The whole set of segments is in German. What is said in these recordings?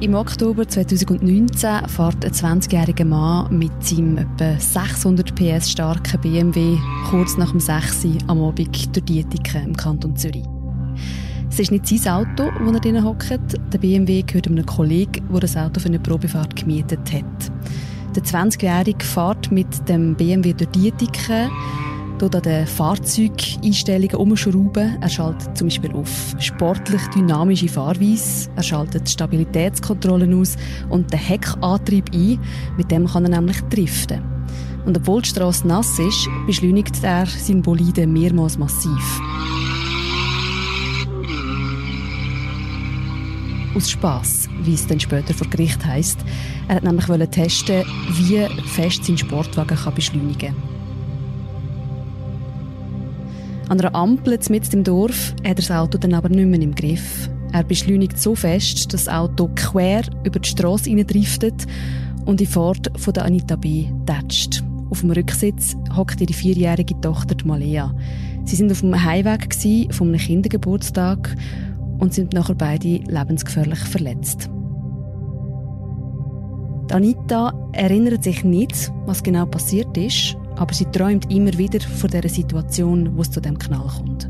Im Oktober 2019 fährt ein 20-jähriger Mann mit seinem etwa 600 PS starken BMW kurz nach dem 6 Uhr am Abend durch die Dietike im Kanton Zürich. Es ist nicht sein Auto, wo er drin hockt. Der BMW gehört einem Kollegen, der das Auto für eine Probefahrt gemietet hat. Der 20-Jährige fährt mit dem BMW durch die Dort an den Fahrzeugeinstellungen umschrauben. Er schaltet zum Beispiel auf sportlich dynamische Fahrweise, er schaltet Stabilitätskontrollen aus und den Heckantrieb ein. Mit dem kann er nämlich driften. Und obwohl die Strasse nass ist, beschleunigt er sein Bolide mehrmals massiv. Aus Spass, wie es dann später vor Gericht heisst. Er hat nämlich testen, wie fest sein Sportwagen beschleunigen kann. An einer Ampel mitten im Dorf hat er das Auto dann aber nicht mehr im Griff. Er beschleunigt so fest, dass das Auto quer über die Straße driftet und die Fahrt von der Anita B. tätscht. Auf dem Rücksitz hockt ihre vierjährige Tochter Malea. Sie sind auf dem Heimweg von einem Kindergeburtstag und sind nachher beide lebensgefährlich verletzt. Die Anita erinnert sich nicht, was genau passiert ist, aber sie träumt immer wieder von der Situation, wo es zu dem Knall kommt.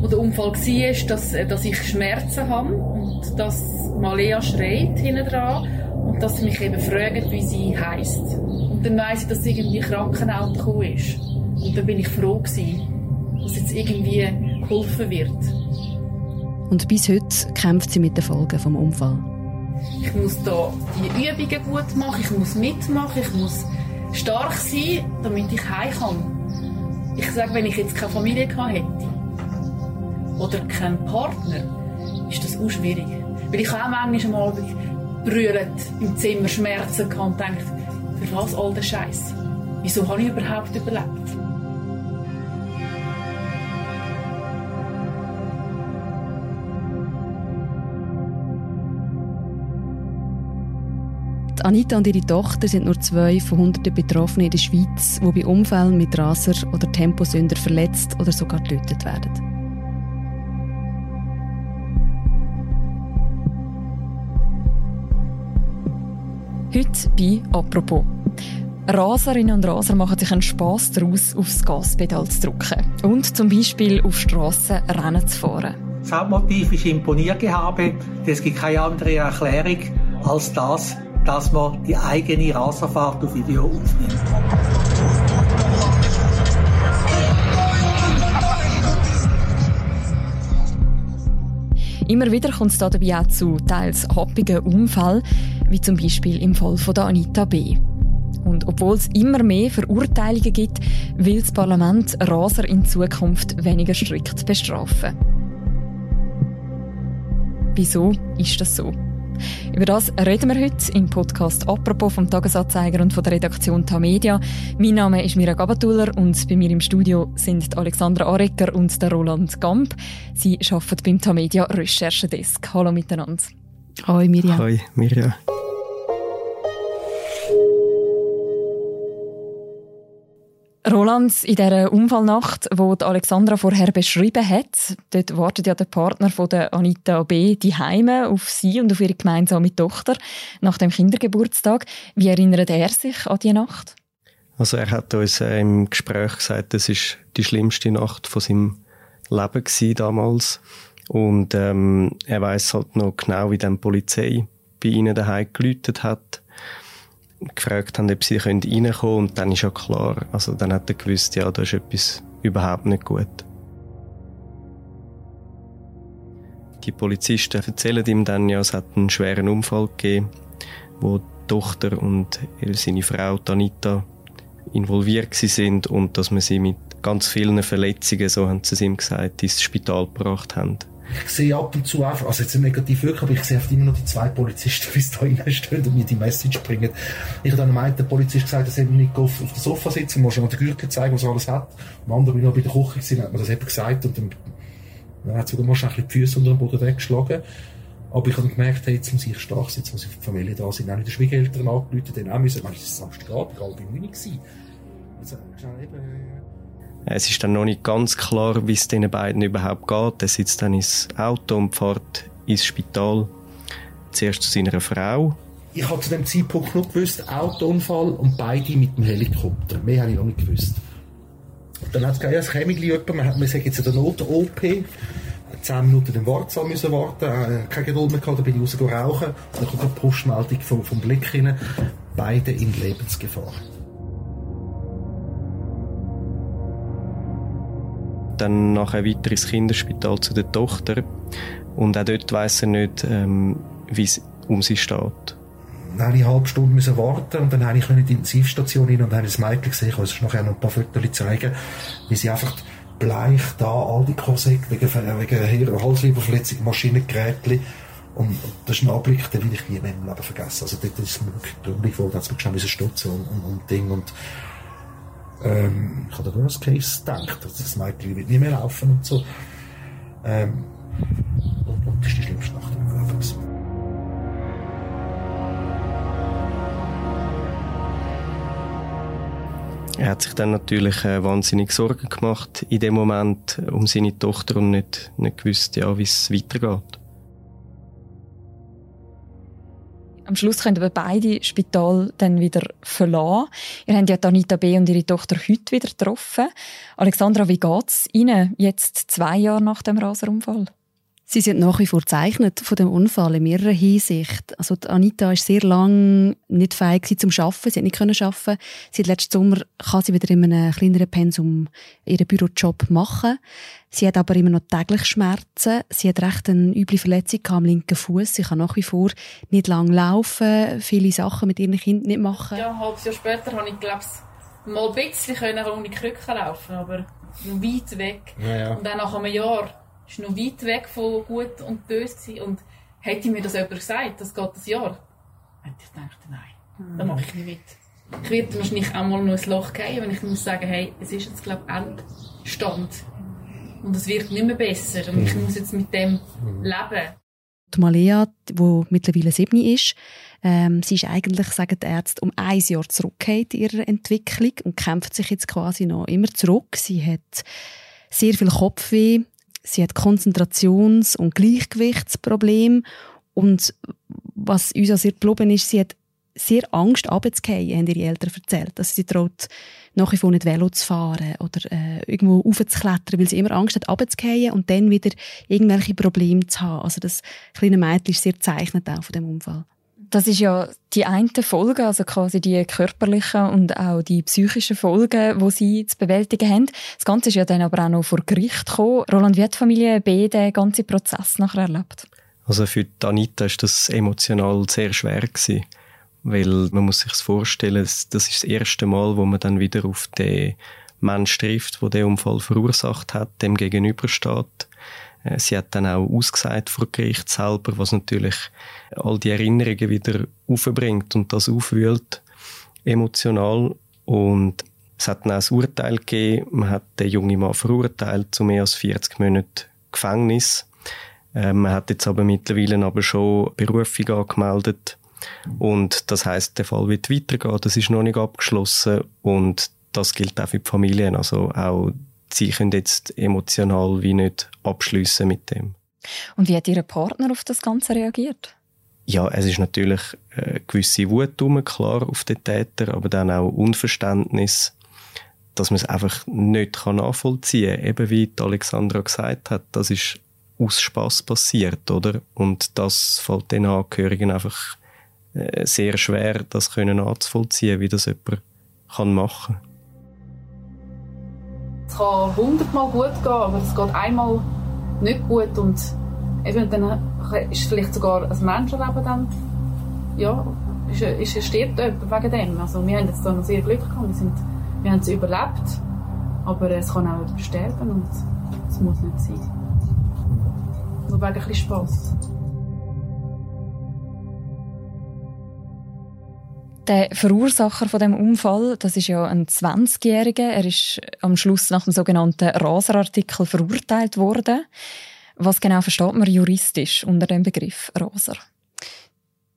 Wo der Unfall war, dass, äh, dass ich Schmerzen habe und dass Malea schreit hinten dran und dass sie mich eben fragt, wie sie heisst. Und dann weiss ich, dass irgendwie ein Krankenauto gekommen ist. Und dann bin ich froh gewesen, dass jetzt irgendwie geholfen wird. Und bis heute kämpft sie mit den Folgen vom Unfall. Ich muss da die Übungen gut machen, ich muss mitmachen, ich muss stark sein, damit ich heim kann. Ich sage, wenn ich jetzt keine Familie gehabt hätte oder keinen Partner, ist das auch schwierig. Weil ich auch manchmal mal brüllt im Zimmer Schmerzen gehabt und denkt, für was all der Scheiß? Wieso habe ich überhaupt überlebt? Anita und ihre Tochter sind nur zwei von hunderten Betroffenen in der Schweiz, die bei Unfällen mit Raser oder Temposünder verletzt oder sogar getötet werden. Heute bei «Apropos». Raserinnen und Raser machen sich einen Spass daraus, aufs Gaspedal zu drücken und zum Beispiel auf Strassen Rennen zu fahren. Das Hauptmotiv ist Imponiergehabe. Es gibt keine andere Erklärung als das, dass man die eigene Raserfahrt auf Video aufnimmt. Immer wieder kommt es dabei auch zu teils happigen Unfällen, wie zum Beispiel im Fall von Anita B. Und obwohl es immer mehr Verurteilungen gibt, will das Parlament Raser in Zukunft weniger strikt bestrafen. Wieso ist das so? Über das reden wir heute im Podcast «Apropos» vom Tagesanzeiger und von der Redaktion Tamedia. Mein Name ist Mira Gabatuller und bei mir im Studio sind Alexandra Arecker und der Roland Gamp. Sie arbeiten beim Tamedia Recherchedesk. Hallo miteinander. Hoi Mirja. Hoi Mirja. Roland, in dieser Unfallnacht, die Alexandra vorher beschrieben hat, dort wartet ja der Partner von der Anita B. die Heime auf sie und auf ihre gemeinsame Tochter nach dem Kindergeburtstag. Wie erinnert er sich an die Nacht? Also er hat uns äh, im Gespräch gesagt, das ist die schlimmste Nacht von seinem Leben gewesen damals und ähm, er weiß halt noch genau, wie dann die Polizei bei ihnen daheim geläutet hat gefragt haben, ob sie reinkommen können. Und dann ist ja klar, also dann hat er gewusst, ja, da ist etwas überhaupt nicht gut. Die Polizisten erzählen ihm dann ja, es hat einen schweren Unfall gegeben, wo die Tochter und seine Frau Tanita involviert sind und dass man sie mit ganz vielen Verletzungen, so haben sie es ihm gesagt, ins Spital gebracht haben. Ich sehe ab und zu einfach, also jetzt negativ wirklich, aber ich sehe immer noch die zwei Polizisten, sie da reinstehen und mir die Message bringen. Ich habe dann meint, der Polizist gesagt, dass er nicht auf, auf dem Sofa sitzen muss, schon an der Gürtel zeigen, was er alles hat. Am anderen bin ich noch bei der Küche gewesen, hat mir das eben gesagt und dann, dann hat sogar bisschen die Füße unter dem Boden weggeschlagen. Aber ich habe gemerkt, hey, jetzt muss ich stark sein, jetzt muss ich für die Familie da sein. Auch die Schwiegereltern angerufen, dann auch müssen, ich das ist Samstagabend, halb neun gewesen. Also, eben, es ist dann noch nicht ganz klar, wie es den beiden überhaupt geht. Er sitzt dann ins Auto und fährt ins Spital. zuerst zu seiner Frau. Ich habe zu dem Zeitpunkt nur gewusst, Autounfall und beide mit dem Helikopter. Mehr habe ich noch nicht gewusst. Dann hat es gesagt, ja, es käme jemand, man, hat, man sagt jetzt in der Not-OP, 10 Minuten im Wartsaal müssen warten, äh, keine Geduld mehr gehabt, dann bin ich raus rauchen, dann kommt eine Postmeldung vom, vom Blick rein, beide in Lebensgefahr. Dann nachher weiter ins Kinderspital zu der Tochter und auch dort weiss er nicht, ähm, wie es um sie steht. Eine halbe Stunde müssen warten und dann habe ich in die Intensivstation rein und habe das Mädchen gesehen, ich kann nachher noch ein paar Fotos zeigen, wie sie einfach bleich da, all die Korsett, wegen, wegen Halsleberverletzung, Maschinengeräte. Und das ist ein Anblick, den will ich nie mehr im Leben vergessen. Also dort ist mir wirklich traurig geworden, es mir schon stutzen und, und, und Ding. Und, ähm, ich habe da Worst Case gedacht, dass das Mädchen wird nie mehr laufen und so. Ähm, und, und das ist die schlimmste Nacht meinem Leben. Er hat sich dann natürlich äh, wahnsinnig Sorgen gemacht in dem Moment um seine Tochter und nicht, nicht gewusst, ja, wie es weitergeht. Am Schluss können aber beide Spital dann wieder verlassen. Ihr habt ja Anita B. und ihre Tochter heute wieder getroffen. Alexandra, wie geht's Ihnen jetzt zwei Jahre nach dem Raserunfall? Sie sind nach wie vor gezeichnet von dem Unfall in mehrerer Hinsicht. Also Anita ist sehr lang nicht fähig zum Schaffen. Sie hat nicht können schaffen. Seit letzten Sommer kann sie wieder in einem kleineren Pensum ihren Bürojob machen. Sie hat aber immer noch täglich Schmerzen. Sie hat recht eine üble Verletzung am linken Fuß. Sie kann nach wie vor nicht lang laufen, viele Sachen mit ihren Kindern nicht machen. Ja, ein halbes Jahr später habe ich glaube mal ein bisschen können ohne Krücken laufen, aber weit weg. Ja, ja. Und dann nach einem Jahr ist noch weit weg von gut und böse und hätte mir das jemand gesagt, das geht ein Jahr, hätte ich gedacht, nein, mhm. dann mache ich nicht mit. Ich werde wahrscheinlich auch mal noch ein Loch gehen, wenn ich muss sagen, hey, es ist jetzt glaube ich Endstand und es wird nicht mehr besser und ich mhm. muss jetzt mit dem mhm. leben. Die Malea, die mittlerweile sieben ist, ähm, sie ist eigentlich, sagen die Ärzte, um ein Jahr zurückgekehrt in ihrer Entwicklung und kämpft sich jetzt quasi noch immer zurück. Sie hat sehr viel Kopfweh, Sie hat Konzentrations- und Gleichgewichtsprobleme. Und was uns auch sehr geblieben ist, sie hat sehr Angst, runterzufallen, haben ihre Eltern erzählt. Also sie traut nach wie vor nicht Velo zu fahren oder äh, irgendwo raufzuklettern, weil sie immer Angst hat, runterzufallen und dann wieder irgendwelche Probleme zu haben. Also das kleine Mädchen ist sehr zeichnet auch von dem Unfall. Das ist ja die eine Folge, also quasi die körperlichen und auch die psychischen Folgen, die sie zu bewältigen haben. Das Ganze ist ja dann aber auch noch vor Gericht gekommen. Roland, wie hat die Familie B den ganzen Prozess nachher erlebt? Also für Anita war das emotional sehr schwer gewesen, weil man muss sich vorstellen, das ist das erste Mal, wo man dann wieder auf den Mensch trifft, der den Unfall verursacht hat, dem gegenübersteht. Äh, sie hat dann auch ausgesagt vor Gericht selber, was natürlich all die Erinnerungen wieder aufbringt und das aufwühlt, emotional. Und es hat dann auch ein Urteil gegeben. Man hat den jungen Mann verurteilt zu mehr als 40 Monaten Gefängnis. Äh, man hat jetzt aber mittlerweile aber schon Berufung angemeldet. Und das heißt, der Fall wird weitergehen. Das ist noch nicht abgeschlossen. Und das gilt auch für die Familien. Also auch sie können jetzt emotional wie nicht abschliessen mit dem. Und wie hat Ihr Partner auf das Ganze reagiert? Ja, es ist natürlich eine gewisse Wut rum, klar, auf den Täter, aber dann auch Unverständnis, dass man es einfach nicht nachvollziehen kann. Eben wie Alexandra gesagt hat, das ist aus Spass passiert, oder? Und das fällt den Angehörigen einfach äh, sehr schwer, das können nachzuvollziehen, wie das jemand kann machen kann. Es kann hundertmal gut gehen, aber es geht einmal nicht gut und eben dann ist vielleicht sogar ein Menschenleben dann, ja, ist, ist, stirbt jemand wegen dem. Also wir haben jetzt da noch sehr Glück gehabt, wir, sind, wir haben es überlebt, aber es kann auch sterben und es muss nicht sein. Nur wegen ein bisschen Spass. Der Verursacher von dem Unfall, das ist ja ein 20-Jähriger. Er ist am Schluss nach dem sogenannten Raser-Artikel verurteilt worden. Was genau versteht man juristisch unter dem Begriff Raser?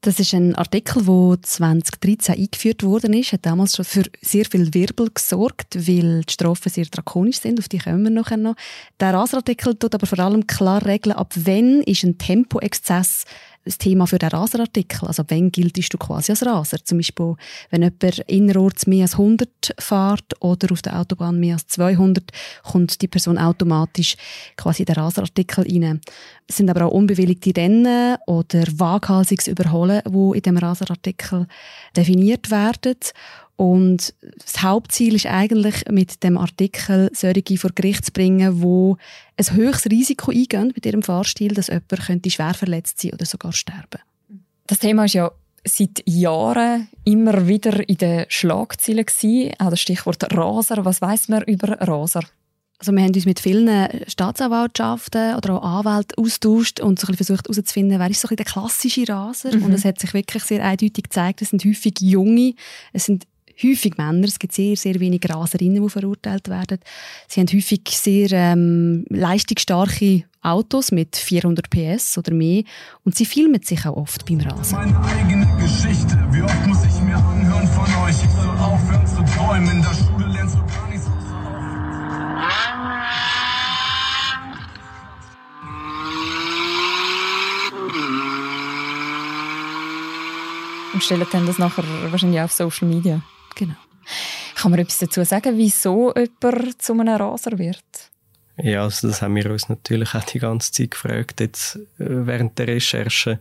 Das ist ein Artikel, der 2013 eingeführt worden ist, hat damals schon für sehr viel Wirbel gesorgt, weil die Strafen sehr drakonisch sind, auf die kommen wir nachher noch. Der Raserartikel tut aber vor allem klar regeln, ab wann ist ein Tempoexzess das Thema für den Raserartikel. Also wann giltest du quasi als Raser? Zum Beispiel, wenn jemand innerorts mehr als 100 fährt oder auf der Autobahn mehr als 200, kommt die Person automatisch quasi in den Raserartikel rein. Es sind aber auch unbewilligte Rennen oder waghalsiges Überholen, wo in dem Raserartikel definiert werden. Und das Hauptziel ist eigentlich, mit dem Artikel solche vor Gericht zu bringen, wo ein höchstes Risiko eingehen mit ihrem Fahrstil, dass jemand könnte schwer verletzt sein oder sogar sterben. Das Thema ist ja seit Jahren immer wieder in den Schlagzeilen gewesen. Auch das Stichwort Raser. Was weiß man über Raser? Also wir haben uns mit vielen Staatsanwaltschaften oder auch Anwälten austauscht und so ein versucht herauszufinden, wer ist so ein der klassische Raser. Mhm. Und es hat sich wirklich sehr eindeutig gezeigt, es sind häufig Junge, es sind häufig Männer. Es gibt sehr, sehr wenige Raserinnen, die verurteilt werden. Sie haben häufig sehr ähm, leistungsstarke Autos mit 400 PS oder mehr und sie filmen sich auch oft beim Rasen. Meine eigene Geschichte, wie oft muss ich mir anhören von euch? Ich soll aufhören zu träumen, in der Schule lernst du gar nicht so Und stellen dann das nachher wahrscheinlich auf Social Media. Genau. Kann man etwas dazu sagen, wieso jemand zu einem Raser wird? Ja, also das haben wir uns natürlich auch die ganze Zeit gefragt, jetzt äh, während der Recherche.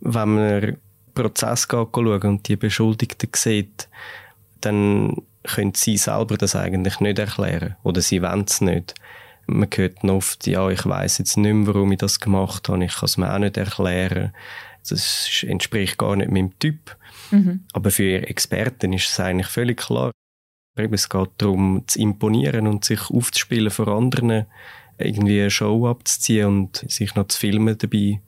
Wenn man den Prozess schauen und die Beschuldigten sieht, dann können sie selber das eigentlich nicht erklären. Oder sie wollen es nicht. Man hört oft, ja, ich weiß jetzt nicht mehr, warum ich das gemacht habe, ich kann es mir auch nicht erklären. Das entspricht gar nicht meinem Typ. Mhm. Aber für Experten ist es eigentlich völlig klar. Es geht darum, zu imponieren und sich aufzuspielen vor anderen, irgendwie eine Show abzuziehen und sich noch zu filmen dabei,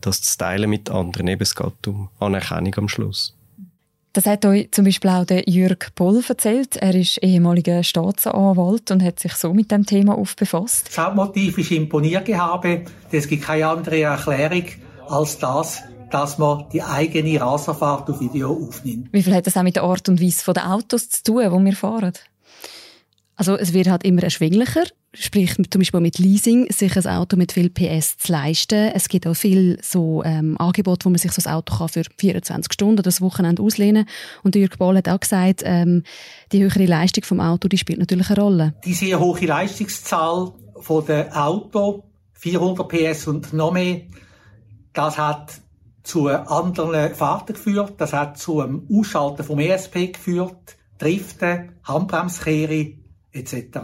das zu teilen mit anderen. Eben, es geht um Anerkennung am Schluss. Das hat euch zum Beispiel auch der Jürg Poll erzählt. Er ist ehemaliger Staatsanwalt und hat sich so mit dem Thema aufbefasst. Das Hauptmotiv ist Imponiergehabe. Es gibt keine andere Erklärung als das, dass man die eigene Raserfahrt auf Video aufnimmt. Wie viel hat das auch mit der Art und Weise der Autos zu tun, die wir fahren? Also es wird halt immer erschwinglicher, sprich zum Beispiel mit Leasing, sich ein Auto mit viel PS zu leisten. Es gibt auch viel so ähm, Angebote, wo man sich so ein Auto kann für 24 Stunden oder das Wochenende auslehnen Und Jürg Boll hat auch gesagt, ähm, die höhere Leistung vom Auto, die spielt natürlich eine Rolle. Die sehr hohe Leistungszahl von der Auto, 400 PS und noch mehr, das hat zu anderen Fahrten geführt, das hat zu einem Ausschalten vom ESP geführt, Driften, Handbremskehre etc.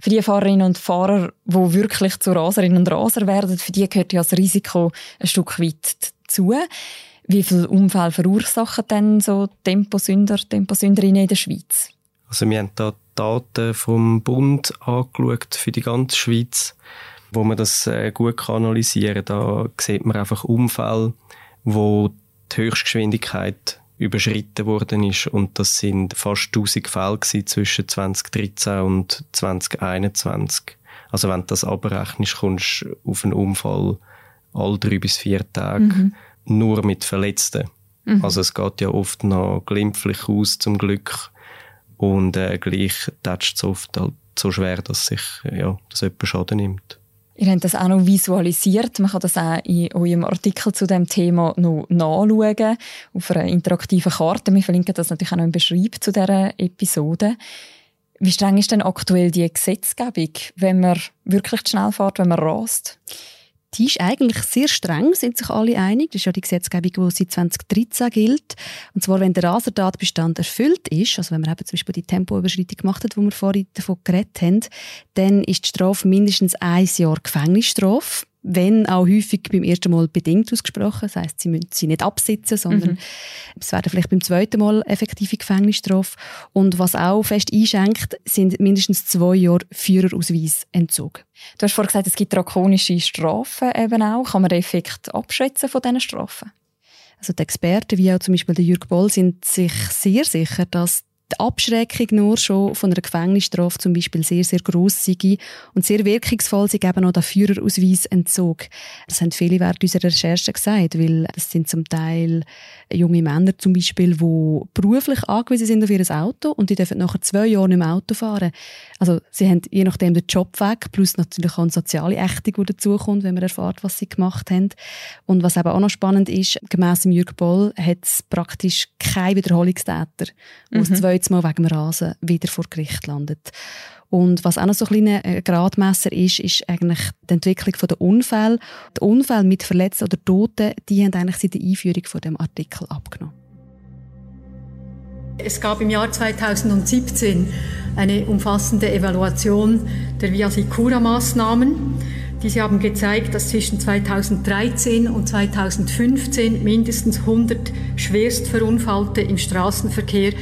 Für die Fahrerinnen und Fahrer, die wirklich zu Raserinnen und Raser werden, für die gehört ja das Risiko ein Stück weit dazu. Wie viele Unfälle verursachen denn so Temposünder, Temposünderinnen in der Schweiz? Also wir haben da Daten vom Bund angeschaut für die ganze Schweiz, wo man das äh, gut analysieren kann. Da sieht man einfach Unfälle, wo die Höchstgeschwindigkeit überschritten worden ist und das sind fast 1000 Fälle zwischen 2013 und 2021. Also wenn du das abrechnest, kommst du auf einen Unfall alle drei bis vier Tage mhm. nur mit Verletzten. Mhm. Also es geht ja oft noch glimpflich aus zum Glück und äh, gleich tätscht es oft halt so schwer, dass sich ja, dass jemand Schaden nimmt. Ihr habt das auch noch visualisiert. Man kann das auch in eurem Artikel zu dem Thema noch nachschauen, auf einer interaktiven Karte. Wir verlinken das natürlich auch noch im Beschreib zu dieser Episode. Wie streng ist denn aktuell die Gesetzgebung, wenn man wirklich schnell fährt, wenn man rast? Die ist eigentlich sehr streng, sind sich alle einig. Das ist ja die Gesetzgebung, die seit 2013 gilt. Und zwar, wenn der Rasertatbestand erfüllt ist, also wenn man eben zum Beispiel die Tempoüberschreitung gemacht hat, wo wir vorhin davon geredet haben, dann ist die Strafe mindestens ein Jahr Gefängnisstrafe wenn auch häufig beim ersten Mal bedingt ausgesprochen. Das heisst, sie müssen sie nicht absitzen, sondern mhm. es werden vielleicht beim zweiten Mal effektive Gefängnisstrafe. Und was auch fest einschenkt, sind mindestens zwei Jahre Führerausweisentzug. Du hast vorhin gesagt, es gibt drakonische Strafen eben auch. Kann man den Effekt abschätzen von diesen Strafen? Also die Experten, wie auch zum Beispiel der Jürg Boll, sind sich sehr sicher, dass die Abschreckung nur schon von einer Gefängnisstrafe zum Beispiel sehr, sehr gross sei und sehr wirkungsvoll sei eben auch der Führerausweisentzug. Das haben viele während unserer Recherche gesagt, weil das sind zum Teil junge Männer zum Beispiel, die beruflich angewiesen sind auf ihr Auto und die dürfen nachher zwei Jahre nicht mehr Auto fahren. Also sie haben je nachdem den Job weg, plus natürlich auch eine soziale Ächtung, die dazukommt, wenn man erfährt, was sie gemacht haben. Und was eben auch noch spannend ist, gemäss Jürg Boll hat es praktisch keinen Wiederholungstäter, der mhm. das zweite Mal wegen dem Rasen wieder vor Gericht landet. Und was auch noch so ein kleiner äh, Gradmesser ist, ist eigentlich die Entwicklung der Unfälle. Die Unfälle mit Verletzten oder Toten, die haben eigentlich seit der Einführung von dem Artikel abgenommen. Es gab im Jahr 2017 eine umfassende Evaluation der Via Sicura-Maßnahmen. Diese haben gezeigt, dass zwischen 2013 und 2015 mindestens 100 Schwerstverunfallte im Straßenverkehr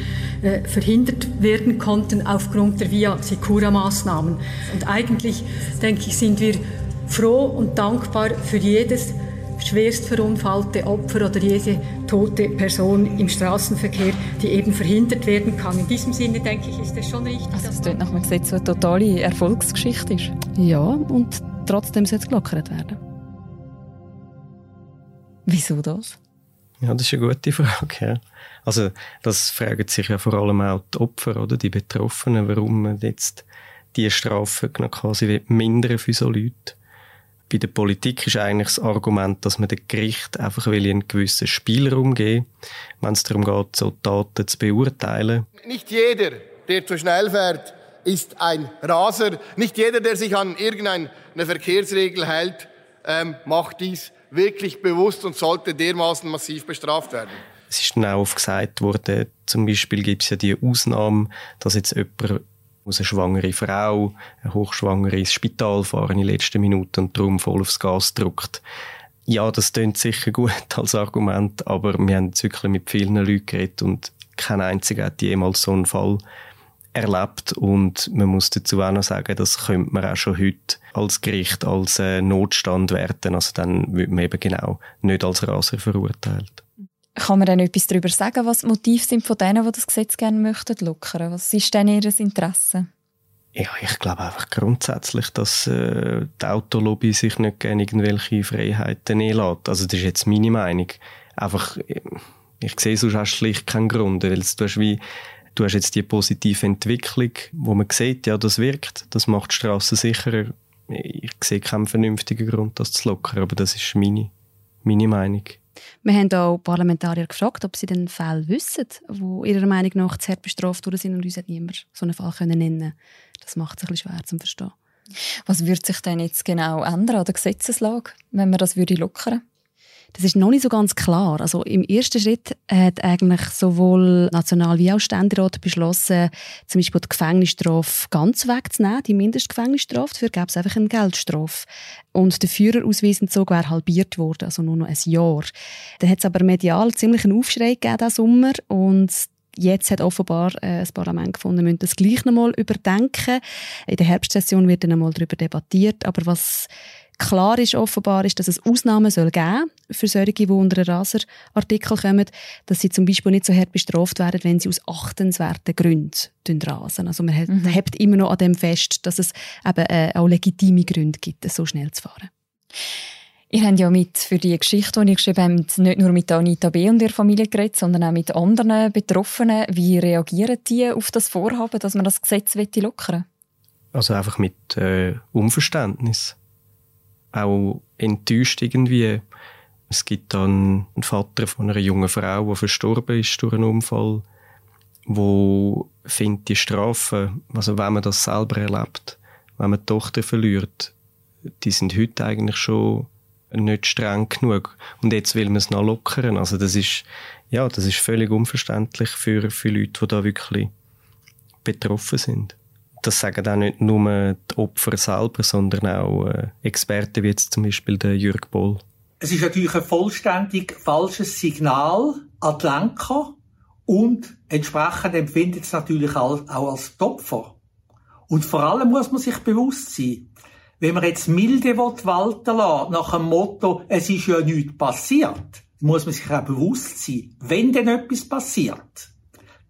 äh, verhindert werden konnten aufgrund der Via Sicura-Maßnahmen. Und eigentlich, denke ich, sind wir froh und dankbar für jedes schwerst verunfallte Opfer oder jede tote Person im Straßenverkehr, die eben verhindert werden kann. In diesem Sinne denke ich, ist es schon richtig. Also das klingt nach einem Gesetz, das eine totale Erfolgsgeschichte ist. Ja, und trotzdem soll es gelockert werden. Wieso das? Ja, das ist eine gute Frage. Ja. Also, das fragen sich ja vor allem auch die Opfer, oder die Betroffenen, warum man jetzt die Strafe quasi mindern für so Leute. Bei der Politik ist eigentlich das Argument, dass man dem Gericht einfach will einen gewissen Spielraum geben wenn es darum geht, so Taten zu beurteilen. Nicht jeder, der zu schnell fährt, ist ein Raser. Nicht jeder, der sich an irgendeine Verkehrsregel hält, ähm, macht dies wirklich bewusst und sollte dermaßen massiv bestraft werden. Es ist dann auch gesagt worden, zum Beispiel gibt es ja die Ausnahme, dass jetzt jemand aus eine schwangere Frau, eine Hochschwangere ins Spital fahren in letzten Minuten und darum voll aufs Gas drückt. Ja, das klingt sicher gut als Argument, aber wir haben jetzt wirklich mit vielen Leuten geredet und kein einziger hat jemals so einen Fall erlebt und man muss dazu auch noch sagen, das könnte man auch schon heute als Gericht als äh, Notstand werten, also dann wird man eben genau nicht als Raser verurteilt. Kann man denn etwas darüber sagen, was die Motive sind von denen, die das Gesetz gerne möchten lockern? Was ist denn ihr Interesse? Ja, ich glaube einfach grundsätzlich, dass äh, die Autolobby sich nicht gerne irgendwelche Freiheiten lässt. Also das ist jetzt meine Meinung. Einfach, äh, ich sehe sonst auch schlicht keinen Grund, weil du hast wie Du hast jetzt die positive Entwicklung, wo man sieht, ja, das wirkt, das macht die Straße sicherer. Ich sehe keinen vernünftigen Grund, das zu lockern, aber das ist meine, meine Meinung. Wir haben auch Parlamentarier gefragt, ob sie den Fall wissen, wo ihrer Meinung nach zu hart bestraft worden sind und uns hat niemand so einen Fall können nennen Das macht es ein bisschen schwer zu verstehen. Was würde sich denn jetzt genau ändern an der Gesetzeslage, wenn man das würde lockern das ist noch nicht so ganz klar. Also im ersten Schritt hat eigentlich sowohl National- wie auch Ständerat beschlossen, zum Beispiel die Gefängnisstrafe ganz wegzunehmen, die Mindestgefängnisstrafe. Dafür gäbe es einfach eine Geldstrafe. Und der Führerausweisentzug wäre halbiert worden, also nur noch ein Jahr. Dann hat es aber medial ziemlich einen Aufschrei gegeben diesen Sommer und Jetzt hat offenbar äh, das Parlament gefunden, wir müssen das gleich nochmal überdenken. In der Herbstsession wird dann einmal darüber debattiert. Aber was Klar ist offenbar, ist, dass es Ausnahmen soll geben für solche, die unter einen Raserartikel kommen, dass sie zum Beispiel nicht so hart bestraft werden, wenn sie aus achtenswerten Gründen rasen. Also man mhm. hält immer noch an dem fest, dass es eben äh, auch legitime Gründe gibt, so schnell zu fahren. Ihr habt ja mit für die Geschichte, die ihr geschrieben habt, nicht nur mit Anita B. und ihrer Familie geredet, sondern auch mit anderen Betroffenen. Wie reagieren die auf das Vorhaben, dass man das Gesetz lockern Also einfach mit äh, Unverständnis auch enttäuscht irgendwie. Es gibt dann einen Vater von einer jungen Frau, die verstorben ist durch einen Unfall, wo findet die Strafe, also wenn man das selber erlebt, wenn man die Tochter verliert, die sind heute eigentlich schon nicht streng genug. Und jetzt will man es noch lockern. Also das ist, ja, das ist völlig unverständlich für, für Leute, die da wirklich betroffen sind das sagen auch nicht nur die Opfer selber, sondern auch äh, Experten wie jetzt zum Beispiel der Jürg Boll. Es ist natürlich ein vollständig falsches Signal an die Lenker und entsprechend empfindet es natürlich auch als Opfer. Und vor allem muss man sich bewusst sein, wenn man jetzt milde walten lassen, nach dem Motto, es ist ja nichts passiert, muss man sich auch bewusst sein, wenn denn etwas passiert,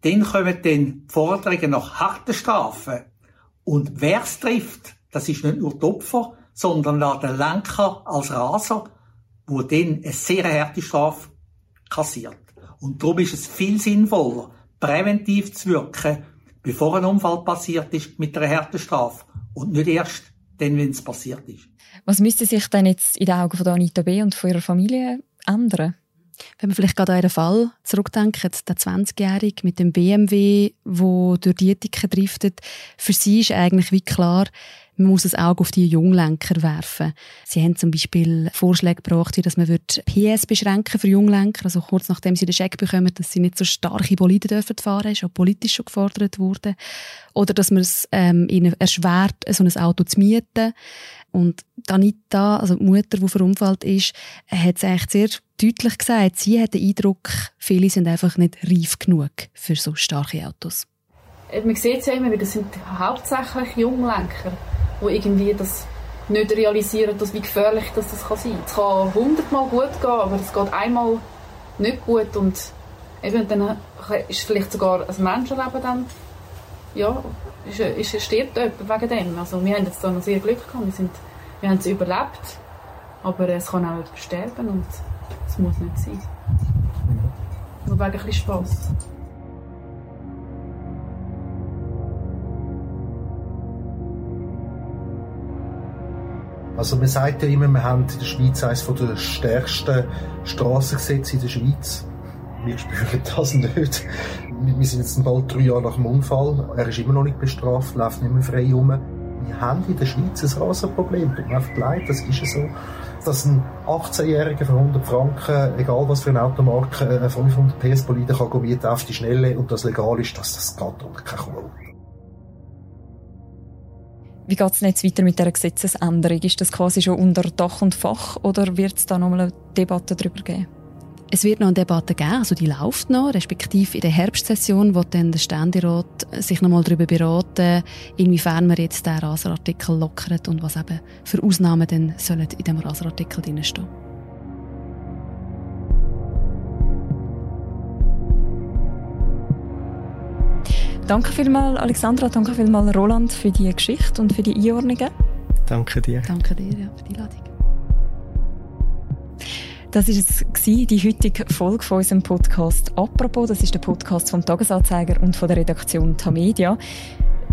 dann kommen dann Forderungen nach harten Strafen. Und wer es trifft, das ist nicht nur die Opfer, sondern auch der Lenker als Raser, wo dann eine sehr harte Strafe kassiert. Und darum ist es viel sinnvoller, präventiv zu wirken, bevor ein Unfall passiert ist, mit einer harten Strafe. Und nicht erst dann, wenn es passiert ist. Was müsste sich denn jetzt in den Augen von Anita B. und von ihrer Familie ändern? Wenn wir vielleicht gerade an einen Fall zurückdenken, der 20-Jährige mit dem BMW, wo durch die Ethik driftet, für sie ist eigentlich wie klar, man muss ein Auge auf die Junglenker werfen. Sie haben zum Beispiel Vorschläge gebracht, wie dass man PS beschränken für Junglenker, also kurz nachdem sie den Scheck bekommen, dass sie nicht so starke Boliden dürfen fahren, ist auch politisch schon gefordert worden. Oder dass man es ähm, ihnen erschwert, so ein Auto zu mieten. Und Anita, also die Mutter, die verunfallt ist, hat es eigentlich sehr deutlich gesagt, sie hat den Eindruck, viele sind einfach nicht reif genug für so starke Autos. Man sieht es ja immer, das sind hauptsächlich Junglenker die irgendwie das nicht realisieren, dass, wie gefährlich das, das kann sein kann. Es kann hundertmal gut gehen, aber es geht einmal nicht gut und eben dann ist vielleicht sogar ein Menschenleben dann, ja, ist, ist, stirbt jemand wegen dem. Also wir haben jetzt da noch sehr Glück gehabt, wir, sind, wir haben es überlebt, aber es kann auch jemand sterben und es muss nicht sein. Nur wegen ein bisschen Spass. Also man sagt ja immer, wir haben in der Schweiz eines der stärksten Strassengesetze in der Schweiz. Wir spüren das nicht. Wir sind jetzt bald drei Jahre nach dem Unfall. Er ist immer noch nicht bestraft, läuft nicht mehr frei rum. Wir haben in der Schweiz ein Rasenproblem. Tut mir einfach leid, das ist so. Dass ein 18-Jähriger für 100 Franken, egal was für eine Automarke, eine 500 PS Bolide kann mieten auf die Schnelle und das legal ist, das, das geht unter keine Kuh. Wie geht es jetzt weiter mit dieser Gesetzesänderung? Ist das quasi schon unter Dach und Fach oder wird es da nochmal eine Debatte darüber geben? Es wird noch eine Debatte geben, also die läuft noch, respektive in der Herbstsession, wo dann der Ständerat sich nochmal darüber beraten, inwiefern man jetzt den Raserartikel lockert und was eben für Ausnahmen dann sollen in dem Raserartikel drinstehen. Danke vielmals, Alexandra, danke vielmals, Roland, für die Geschichte und für die Einordnungen. Danke dir. Danke dir ja, für die Einladung. Das war es die heutige Folge von unserem Podcast «Apropos». Das ist der Podcast vom Tagesanzeiger und von der Redaktion Tamedia.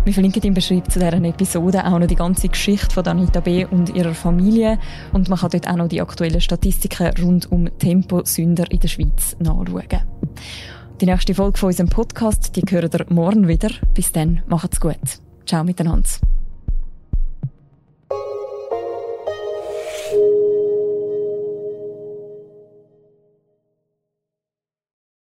Wir verlinken im Beschreibung zu dieser Episode auch noch die ganze Geschichte von Anita B. und ihrer Familie. Und man kann dort auch noch die aktuellen Statistiken rund um Temposünder in der Schweiz nachschauen. Die nächste Folge von unserem Podcast, die hören ihr morgen wieder. Bis dann, macht's gut. Ciao miteinander.